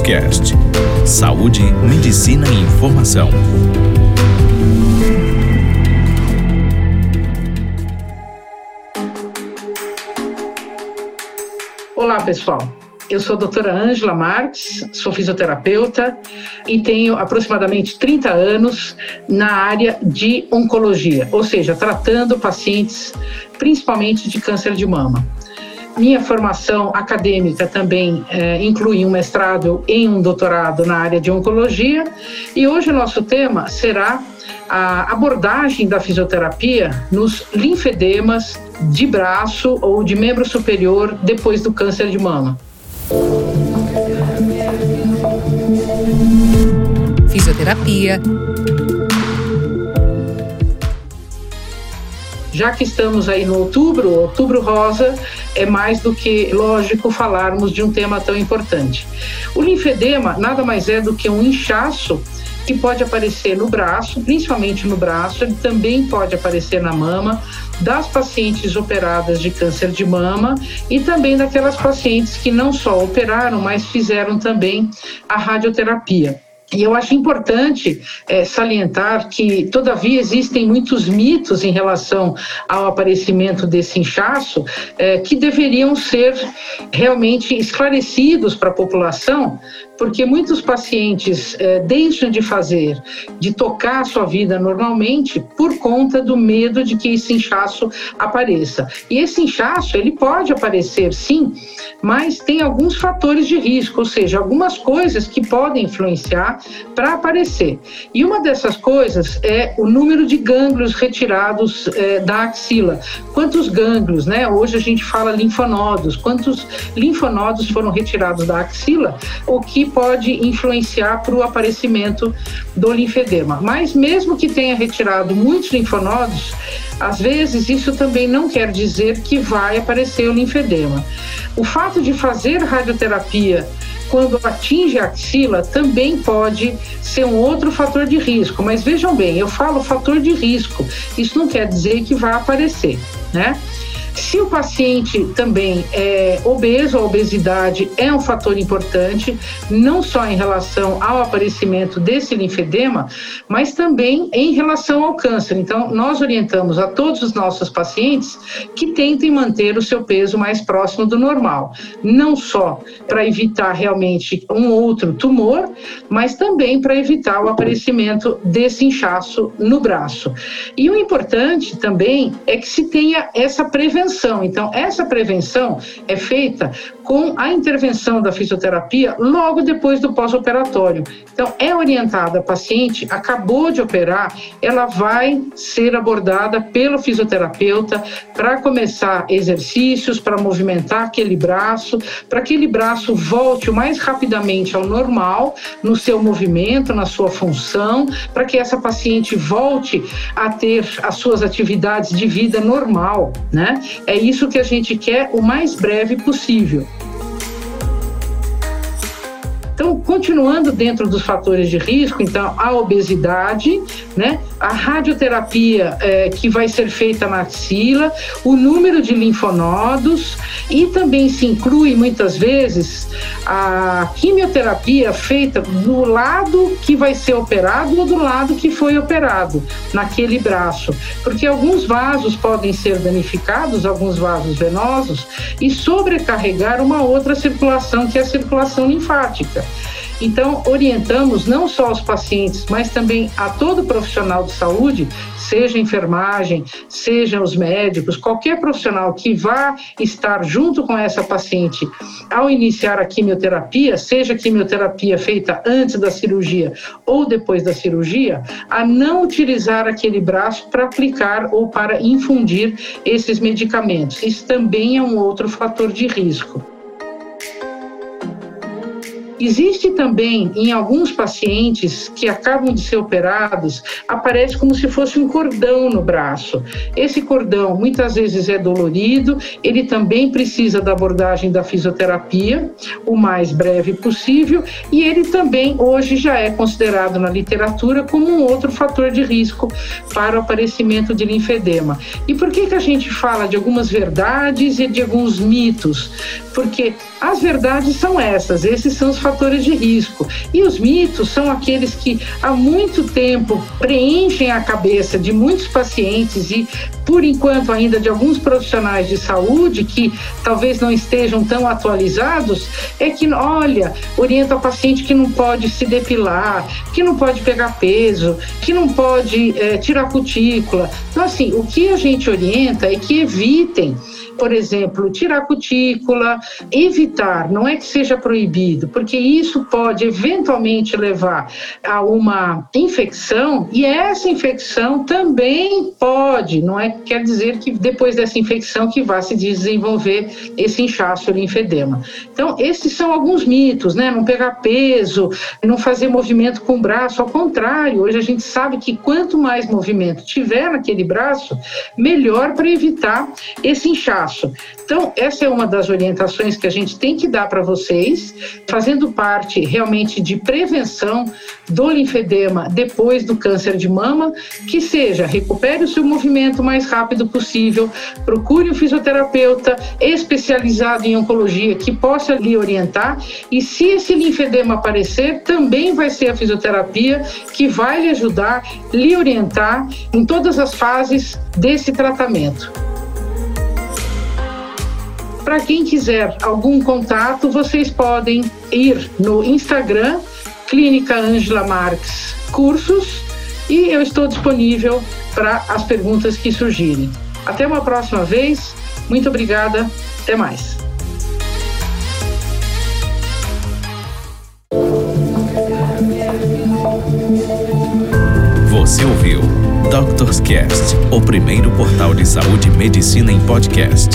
Cast. Saúde, medicina e informação. Olá, pessoal. Eu sou a doutora Ângela Marques, sou fisioterapeuta e tenho aproximadamente 30 anos na área de oncologia, ou seja, tratando pacientes principalmente de câncer de mama. Minha formação acadêmica também é, inclui um mestrado e um doutorado na área de oncologia, e hoje o nosso tema será a abordagem da fisioterapia nos linfedemas de braço ou de membro superior depois do câncer de mama. Fisioterapia. Já que estamos aí no outubro, outubro rosa, é mais do que lógico falarmos de um tema tão importante. O linfedema nada mais é do que um inchaço que pode aparecer no braço, principalmente no braço, ele também pode aparecer na mama, das pacientes operadas de câncer de mama e também daquelas pacientes que não só operaram, mas fizeram também a radioterapia. E eu acho importante é, salientar que, todavia, existem muitos mitos em relação ao aparecimento desse inchaço é, que deveriam ser realmente esclarecidos para a população, porque muitos pacientes é, deixam de fazer, de tocar a sua vida normalmente por conta do medo de que esse inchaço apareça. E esse inchaço, ele pode aparecer sim, mas tem alguns fatores de risco, ou seja, algumas coisas que podem influenciar para aparecer. E uma dessas coisas é o número de gânglios retirados é, da axila. Quantos gânglios, né? Hoje a gente fala linfonodos. Quantos linfonodos foram retirados da axila, o que pode influenciar para o aparecimento do linfedema. Mas mesmo que tenha retirado muitos linfonodos, às vezes isso também não quer dizer que vai aparecer o linfedema. O fato de fazer radioterapia quando atinge a axila, também pode ser um outro fator de risco. Mas vejam bem, eu falo fator de risco, isso não quer dizer que vai aparecer, né? Se o paciente também é obeso, a obesidade é um fator importante, não só em relação ao aparecimento desse linfedema, mas também em relação ao câncer. Então, nós orientamos a todos os nossos pacientes que tentem manter o seu peso mais próximo do normal, não só para evitar realmente um outro tumor, mas também para evitar o aparecimento desse inchaço no braço. E o importante também é que se tenha essa prevenção prevenção. Então, essa prevenção é feita com a intervenção da fisioterapia logo depois do pós-operatório. Então, é orientada a paciente, acabou de operar, ela vai ser abordada pelo fisioterapeuta para começar exercícios, para movimentar aquele braço, para que aquele braço volte o mais rapidamente ao normal no seu movimento, na sua função, para que essa paciente volte a ter as suas atividades de vida normal, né? É isso que a gente quer o mais breve possível. Então, continuando dentro dos fatores de risco, então a obesidade, né, a radioterapia é, que vai ser feita na axila, o número de linfonodos e também se inclui muitas vezes a quimioterapia feita do lado que vai ser operado ou do lado que foi operado naquele braço, porque alguns vasos podem ser danificados, alguns vasos venosos e sobrecarregar uma outra circulação que é a circulação linfática. Então, orientamos não só os pacientes, mas também a todo profissional de saúde, seja enfermagem, seja os médicos, qualquer profissional que vá estar junto com essa paciente ao iniciar a quimioterapia, seja quimioterapia feita antes da cirurgia ou depois da cirurgia, a não utilizar aquele braço para aplicar ou para infundir esses medicamentos. Isso também é um outro fator de risco. Existe também em alguns pacientes que acabam de ser operados, aparece como se fosse um cordão no braço. Esse cordão muitas vezes é dolorido, ele também precisa da abordagem da fisioterapia o mais breve possível e ele também hoje já é considerado na literatura como um outro fator de risco para o aparecimento de linfedema. E por que que a gente fala de algumas verdades e de alguns mitos? Porque as verdades são essas, esses são os fatores de risco. E os mitos são aqueles que há muito tempo preenchem a cabeça de muitos pacientes e, por enquanto, ainda de alguns profissionais de saúde que talvez não estejam tão atualizados, é que, olha, orienta o paciente que não pode se depilar, que não pode pegar peso, que não pode é, tirar cutícula. Então, assim, o que a gente orienta é que evitem por exemplo, tirar cutícula, evitar, não é que seja proibido, porque isso pode eventualmente levar a uma infecção e essa infecção também pode, não é quer dizer que depois dessa infecção que vai se desenvolver esse inchaço linfedema. Então, esses são alguns mitos, né? Não pegar peso, não fazer movimento com o braço, ao contrário, hoje a gente sabe que quanto mais movimento tiver naquele braço, melhor para evitar esse inchaço passo. Então, essa é uma das orientações que a gente tem que dar para vocês, fazendo parte realmente de prevenção do linfedema depois do câncer de mama, que seja recupere o seu movimento o mais rápido possível, procure um fisioterapeuta especializado em oncologia que possa lhe orientar e se esse linfedema aparecer, também vai ser a fisioterapia que vai lhe ajudar, lhe orientar em todas as fases desse tratamento. Para quem quiser algum contato, vocês podem ir no Instagram, Clínica Ângela Marques Cursos, e eu estou disponível para as perguntas que surgirem. Até uma próxima vez. Muito obrigada. Até mais. Você ouviu Doctors Cast, o primeiro portal de saúde e medicina em podcast.